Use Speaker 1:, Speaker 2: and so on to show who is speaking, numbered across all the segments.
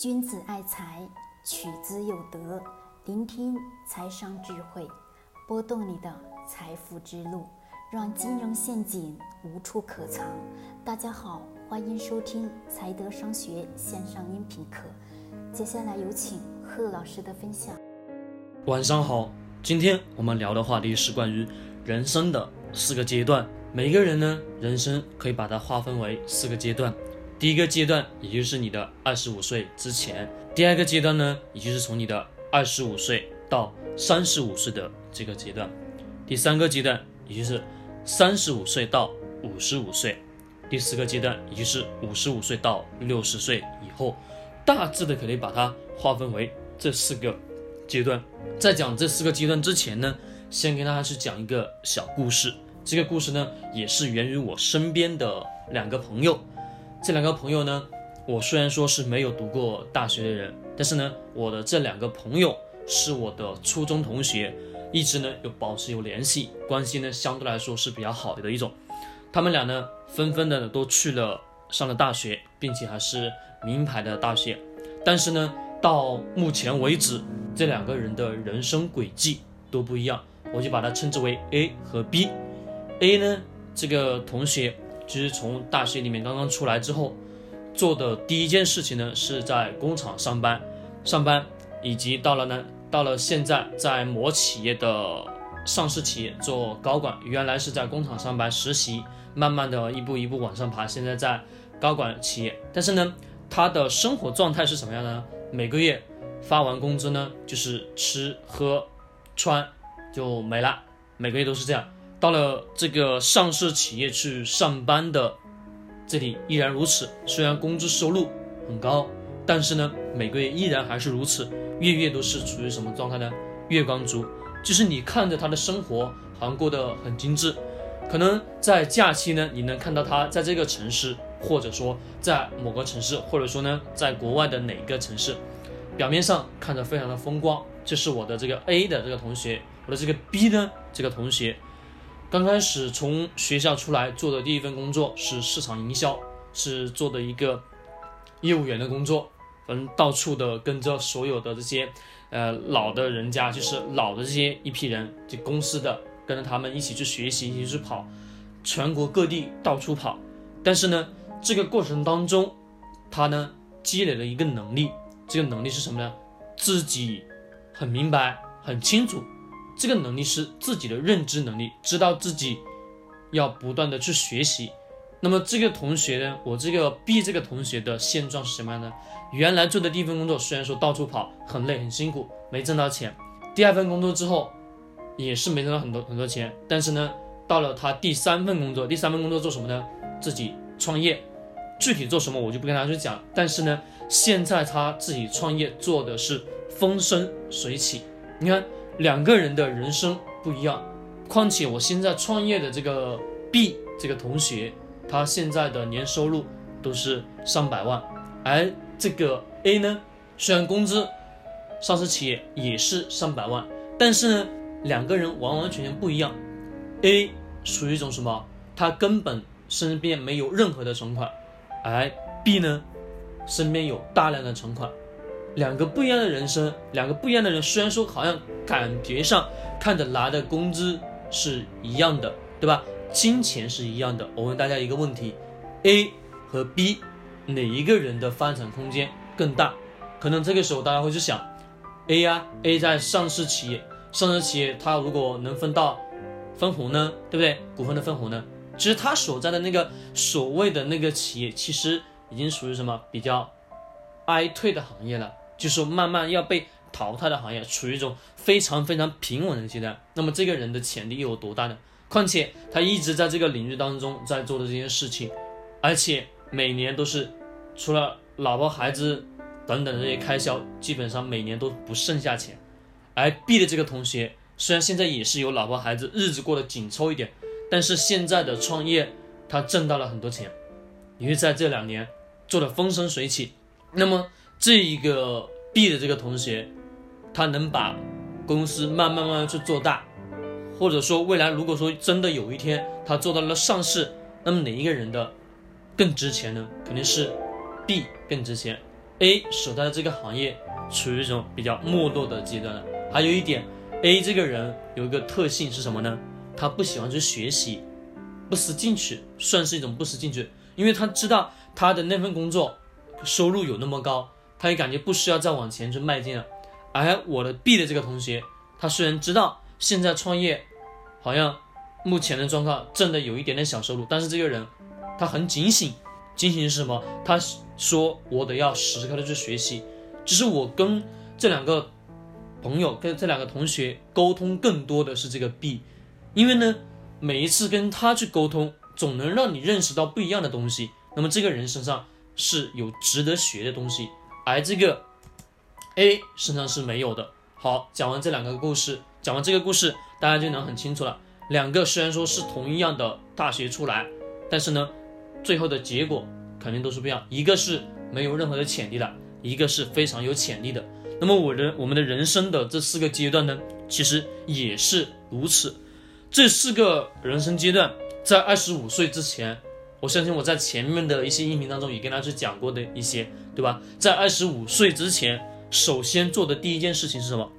Speaker 1: 君子爱财，取之有德。聆听财商智慧，拨动你的财富之路，让金融陷阱无处可藏。大家好，欢迎收听财德商学线上音频课。接下来有请贺老师的分享。
Speaker 2: 晚上好，今天我们聊的话题是关于人生的四个阶段。每个人呢，人生可以把它划分为四个阶段。第一个阶段，也就是你的二十五岁之前；第二个阶段呢，也就是从你的二十五岁到三十五岁的这个阶段；第三个阶段，也就是三十五岁到五十五岁；第四个阶段，也就是五十五岁到六十岁以后。大致的可以把它划分为这四个阶段。在讲这四个阶段之前呢，先跟大家去讲一个小故事。这个故事呢，也是源于我身边的两个朋友。这两个朋友呢，我虽然说是没有读过大学的人，但是呢，我的这两个朋友是我的初中同学，一直呢有保持有联系，关系呢相对来说是比较好的一种。他们俩呢，纷纷的都去了上了大学，并且还是名牌的大学。但是呢，到目前为止，这两个人的人生轨迹都不一样，我就把它称之为 A 和 B。A 呢，这个同学。其实从大学里面刚刚出来之后，做的第一件事情呢，是在工厂上班，上班，以及到了呢，到了现在在某企业的上市企业做高管。原来是在工厂上班实习，慢慢的一步一步往上爬，现在在高管企业。但是呢，他的生活状态是什么样的呢？每个月发完工资呢，就是吃喝穿就没了，每个月都是这样。到了这个上市企业去上班的这里依然如此，虽然工资收入很高，但是呢，每个月依然还是如此，月月都是处于什么状态呢？月光族，就是你看着他的生活好像过得很精致，可能在假期呢，你能看到他在这个城市，或者说在某个城市，或者说呢，在国外的哪个城市，表面上看着非常的风光。这是我的这个 A 的这个同学，我的这个 B 呢，这个同学。刚开始从学校出来做的第一份工作是市场营销，是做的一个业务员的工作，反正到处的跟着所有的这些呃老的人家，就是老的这些一批人，就公司的，跟着他们一起去学习，一起去跑，全国各地到处跑。但是呢，这个过程当中，他呢积累了一个能力，这个能力是什么呢？自己很明白，很清楚。这个能力是自己的认知能力，知道自己要不断的去学习。那么这个同学呢，我这个 B 这个同学的现状是什么样呢？原来做的第一份工作虽然说到处跑，很累很辛苦，没挣到钱。第二份工作之后也是没挣到很多很多钱，但是呢，到了他第三份工作，第三份工作做什么呢？自己创业。具体做什么我就不跟大家去讲。但是呢，现在他自己创业做的是风生水起。你看。两个人的人生不一样，况且我现在创业的这个 B 这个同学，他现在的年收入都是上百万，而这个 A 呢，虽然工资上市企业也是上百万，但是呢，两个人完完全全不一样。A 属于一种什么？他根本身边没有任何的存款，而 B 呢，身边有大量的存款。两个不一样的人生，两个不一样的人，虽然说好像感觉上看着拿的工资是一样的，对吧？金钱是一样的。我问大家一个问题：A 和 B 哪一个人的发展空间更大？可能这个时候大家会去想，A 呀，A 在上市企业，上市企业它如果能分到分红呢，对不对？股份的分红呢？其实他所在的那个所谓的那个企业，其实已经属于什么比较哀退的行业了。就是慢慢要被淘汰的行业，处于一种非常非常平稳的阶段。那么这个人的潜力又有多大呢？况且他一直在这个领域当中在做的这件事情，而且每年都是除了老婆孩子等等这些开销，基本上每年都不剩下钱。而 B 的这个同学虽然现在也是有老婆孩子，日子过得紧凑一点，但是现在的创业他挣到了很多钱，因为在这两年做的风生水起。那么。这一个 B 的这个同学，他能把公司慢慢慢慢去做大，或者说未来如果说真的有一天他做到了上市，那么哪一个人的更值钱呢？肯定是 B 更值钱。A 所在的这个行业处于一种比较没落的阶段了。还有一点，A 这个人有一个特性是什么呢？他不喜欢去学习，不思进取，算是一种不思进取，因为他知道他的那份工作收入有那么高，他也感觉不需要再往前去迈进了。而我的 B 的这个同学，他虽然知道现在创业好像目前的状况挣的有一点点小收入，但是这个人他很警醒。警醒是什么？他说我得要时刻的去学习。只是我跟这两个朋友、跟这两个同学沟通，更多的是这个 B，因为呢，每一次跟他去沟通，总能让你认识到不一样的东西。那么这个人身上是有值得学的东西，而这个 A 身上是没有的。好，讲完这两个故事，讲完这个故事，大家就能很清楚了。两个虽然说是同一样的大学出来，但是呢。最后的结果肯定都是不一样，一个是没有任何的潜力的，一个是非常有潜力的。那么我的我们的人生的这四个阶段呢，其实也是如此。这四个人生阶段，在二十五岁之前，我相信我在前面的一些音频当中也跟大家去讲过的一些，对吧？在二十五岁之前，首先做的第一件事情是什么？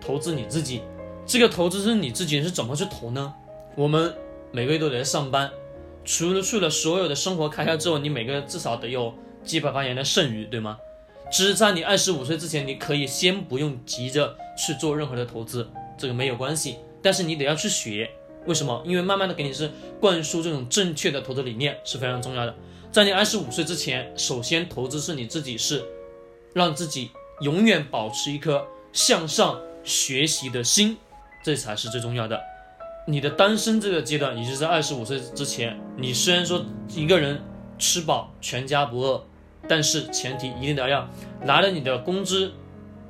Speaker 2: 投资你自己。这个投资是你自己是怎么去投呢？我们每个月都得上班。除了去了所有的生活开销之后，你每个月至少得有几百块钱的剩余，对吗？只是在你二十五岁之前，你可以先不用急着去做任何的投资，这个没有关系。但是你得要去学，为什么？因为慢慢的给你是灌输这种正确的投资理念是非常重要的。在你二十五岁之前，首先投资是你自己是，让自己永远保持一颗向上学习的心，这才是最重要的。你的单身这个阶段，也就是在二十五岁之前，你虽然说一个人吃饱全家不饿，但是前提一定得要拿着你的工资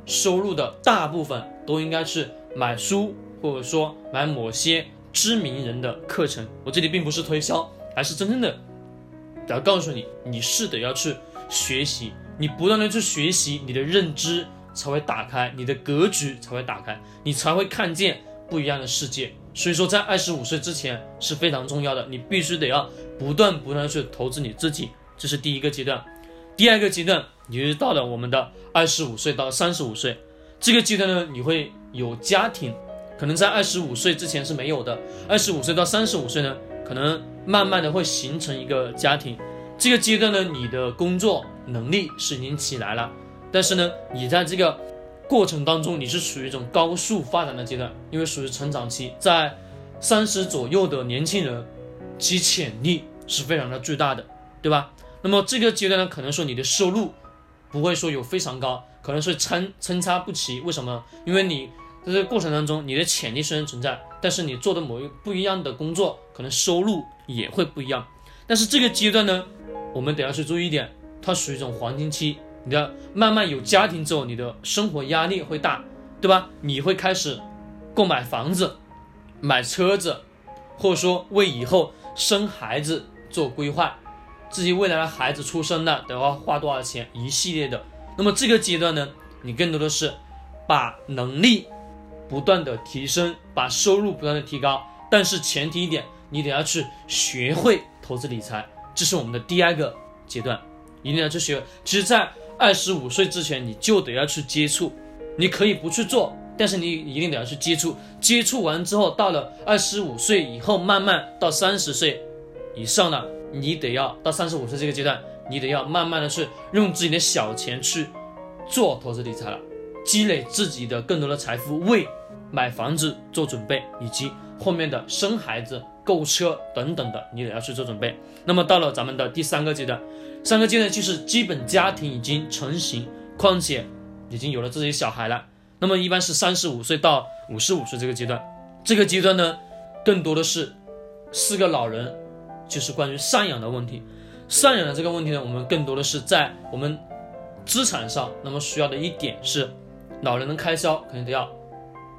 Speaker 2: 收入的大部分都应该是买书，或者说买某些知名人的课程。我这里并不是推销，而是真正的要告诉你，你是得要去学习，你不断的去学习，你的认知才会打开，你的格局才会打开，你才会看见不一样的世界。所以说，在二十五岁之前是非常重要的，你必须得要不断不断的去投资你自己，这是第一个阶段。第二个阶段，你就到了我们的二十五岁到三十五岁这个阶段呢，你会有家庭，可能在二十五岁之前是没有的。二十五岁到三十五岁呢，可能慢慢的会形成一个家庭。这个阶段呢，你的工作能力是已经起来了，但是呢，你在这个。过程当中，你是处于一种高速发展的阶段，因为属于成长期，在三十左右的年轻人，其潜力是非常的巨大的，对吧？那么这个阶段呢，可能说你的收入不会说有非常高，可能是参参差不齐。为什么？因为你在这个过程当中，你的潜力虽然存在，但是你做的某一不一样的工作，可能收入也会不一样。但是这个阶段呢，我们得要去注意一点，它属于一种黄金期。你的慢慢有家庭之后，你的生活压力会大，对吧？你会开始购买房子、买车子，或者说为以后生孩子做规划，自己未来的孩子出生了得要花多少钱，一系列的。那么这个阶段呢，你更多的是把能力不断的提升，把收入不断的提高，但是前提一点，你得要去学会投资理财，这是我们的第二个阶段，一定要去学。其实，在二十五岁之前，你就得要去接触，你可以不去做，但是你一定得要去接触。接触完之后，到了二十五岁以后，慢慢到三十岁以上了，你得要到三十五岁这个阶段，你得要慢慢的去用自己的小钱去做投资理财了，积累自己的更多的财富，为买房子做准备，以及后面的生孩子、购车等等的，你得要去做准备。那么到了咱们的第三个阶段。三个阶段就是基本家庭已经成型，况且已经有了自己小孩了。那么一般是三十五岁到五十五岁这个阶段，这个阶段呢，更多的是四个老人，就是关于赡养的问题。赡养的这个问题呢，我们更多的是在我们资产上，那么需要的一点是，老人的开销肯定得要。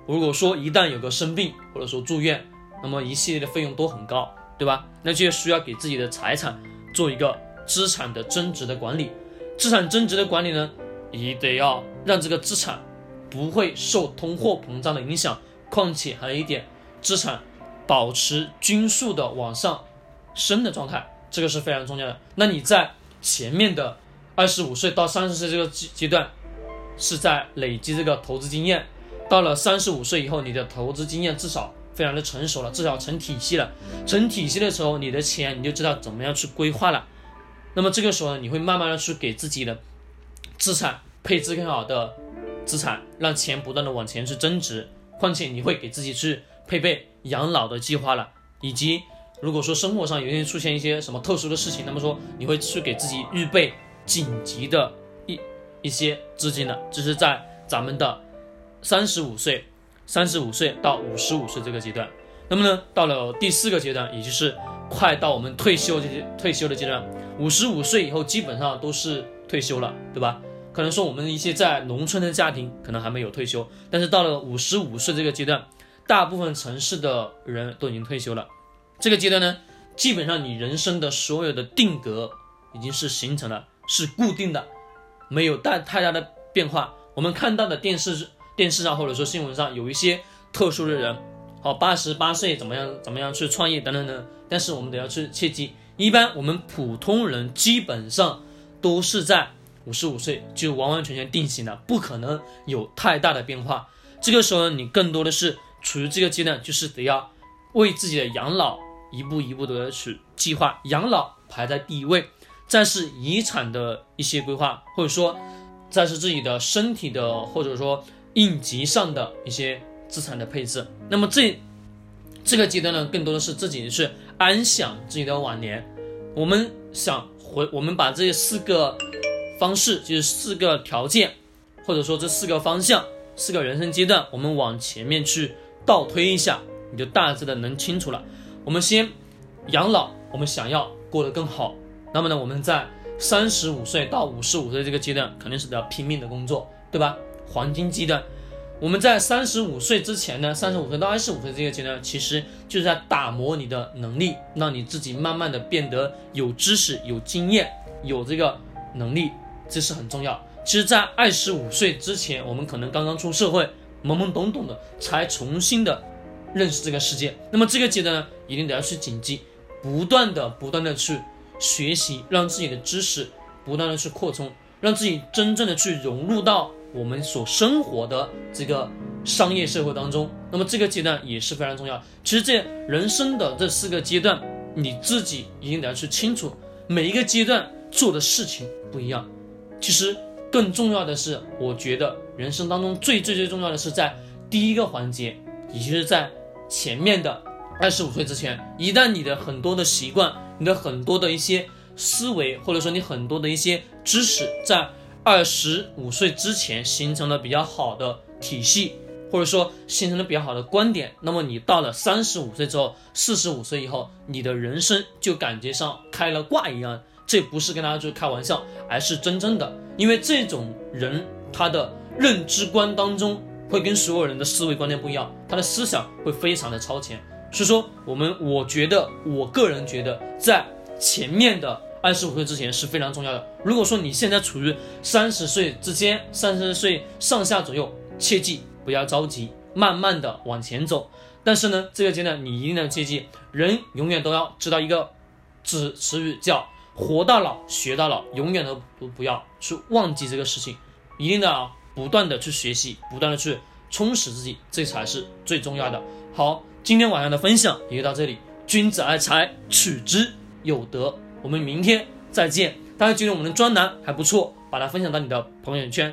Speaker 2: 如果说一旦有个生病或者说住院，那么一系列的费用都很高，对吧？那就需要给自己的财产做一个。资产的增值的管理，资产增值的管理呢，也得要让这个资产不会受通货膨胀的影响，况且还有一点，资产保持均速的往上升的状态，这个是非常重要的。那你在前面的二十五岁到三十岁这个阶阶段，是在累积这个投资经验。到了三十五岁以后，你的投资经验至少非常的成熟了，至少成体系了。成体系的时候，你的钱你就知道怎么样去规划了。那么这个时候呢，你会慢慢的去给自己的资产配置更好的资产，让钱不断的往前去增值。况且你会给自己去配备养老的计划了，以及如果说生活上有些出现一些什么特殊的事情，那么说你会去给自己预备紧急的一一些资金了。这是在咱们的三十五岁、三十五岁到五十五岁这个阶段。那么呢，到了第四个阶段，也就是快到我们退休这退休的阶段，五十五岁以后基本上都是退休了，对吧？可能说我们一些在农村的家庭可能还没有退休，但是到了五十五岁这个阶段，大部分城市的人都已经退休了。这个阶段呢，基本上你人生的所有的定格已经是形成了，是固定的，没有大太大的变化。我们看到的电视电视上或者说新闻上有一些特殊的人，好八十八岁怎么样怎么样去创业等等等，但是我们得要去切记，一般我们普通人基本上都是在。五十五岁就完完全全定型了，不可能有太大的变化。这个时候呢，你更多的是处于这个阶段，就是得要为自己的养老一步一步的去计划，养老排在第一位，再是遗产的一些规划，或者说再是自己的身体的或者说应急上的一些资产的配置。那么这这个阶段呢，更多的是自己是安享自己的晚年。我们想回，我们把这四个。方式就是四个条件，或者说这四个方向，四个人生阶段，我们往前面去倒推一下，你就大致的能清楚了。我们先养老，我们想要过得更好，那么呢，我们在三十五岁到五十五岁这个阶段，肯定是得要拼命的工作，对吧？黄金阶段，我们在三十五岁之前呢，三十五岁到二十五岁这个阶段，其实就是在打磨你的能力，让你自己慢慢的变得有知识、有经验、有这个能力。这是很重要。其实，在二十五岁之前，我们可能刚刚出社会，懵懵懂懂的，才重新的认识这个世界。那么这个阶段呢，一定得要去谨记，不断的、不断的去学习，让自己的知识不断的去扩充，让自己真正的去融入到我们所生活的这个商业社会当中。那么这个阶段也是非常重要。其实，这人生的这四个阶段，你自己一定得要去清楚，每一个阶段做的事情不一样。其实更重要的是，我觉得人生当中最最最重要的是在第一个环节，也就是在前面的二十五岁之前，一旦你的很多的习惯、你的很多的一些思维，或者说你很多的一些知识，在二十五岁之前形成了比较好的体系，或者说形成了比较好的观点，那么你到了三十五岁之后、四十五岁以后，你的人生就感觉像开了挂一样。这不是跟大家就是开玩笑，而是真正的，因为这种人他的认知观当中会跟所有人的思维观念不一样，他的思想会非常的超前。所以说，我们我觉得，我个人觉得，在前面的二十五岁之前是非常重要的。如果说你现在处于三十岁之间，三十岁上下左右，切记不要着急，慢慢的往前走。但是呢，这个阶段你一定要切记，人永远都要知道一个词词语叫。活到老，学到老，永远都不不要去忘记这个事情，一定要不断的去学习，不断的去充实自己，这才是最重要的。好，今天晚上的分享也就到这里。君子爱财，取之有德。我们明天再见。大家觉得我们的专栏还不错，把它分享到你的朋友圈。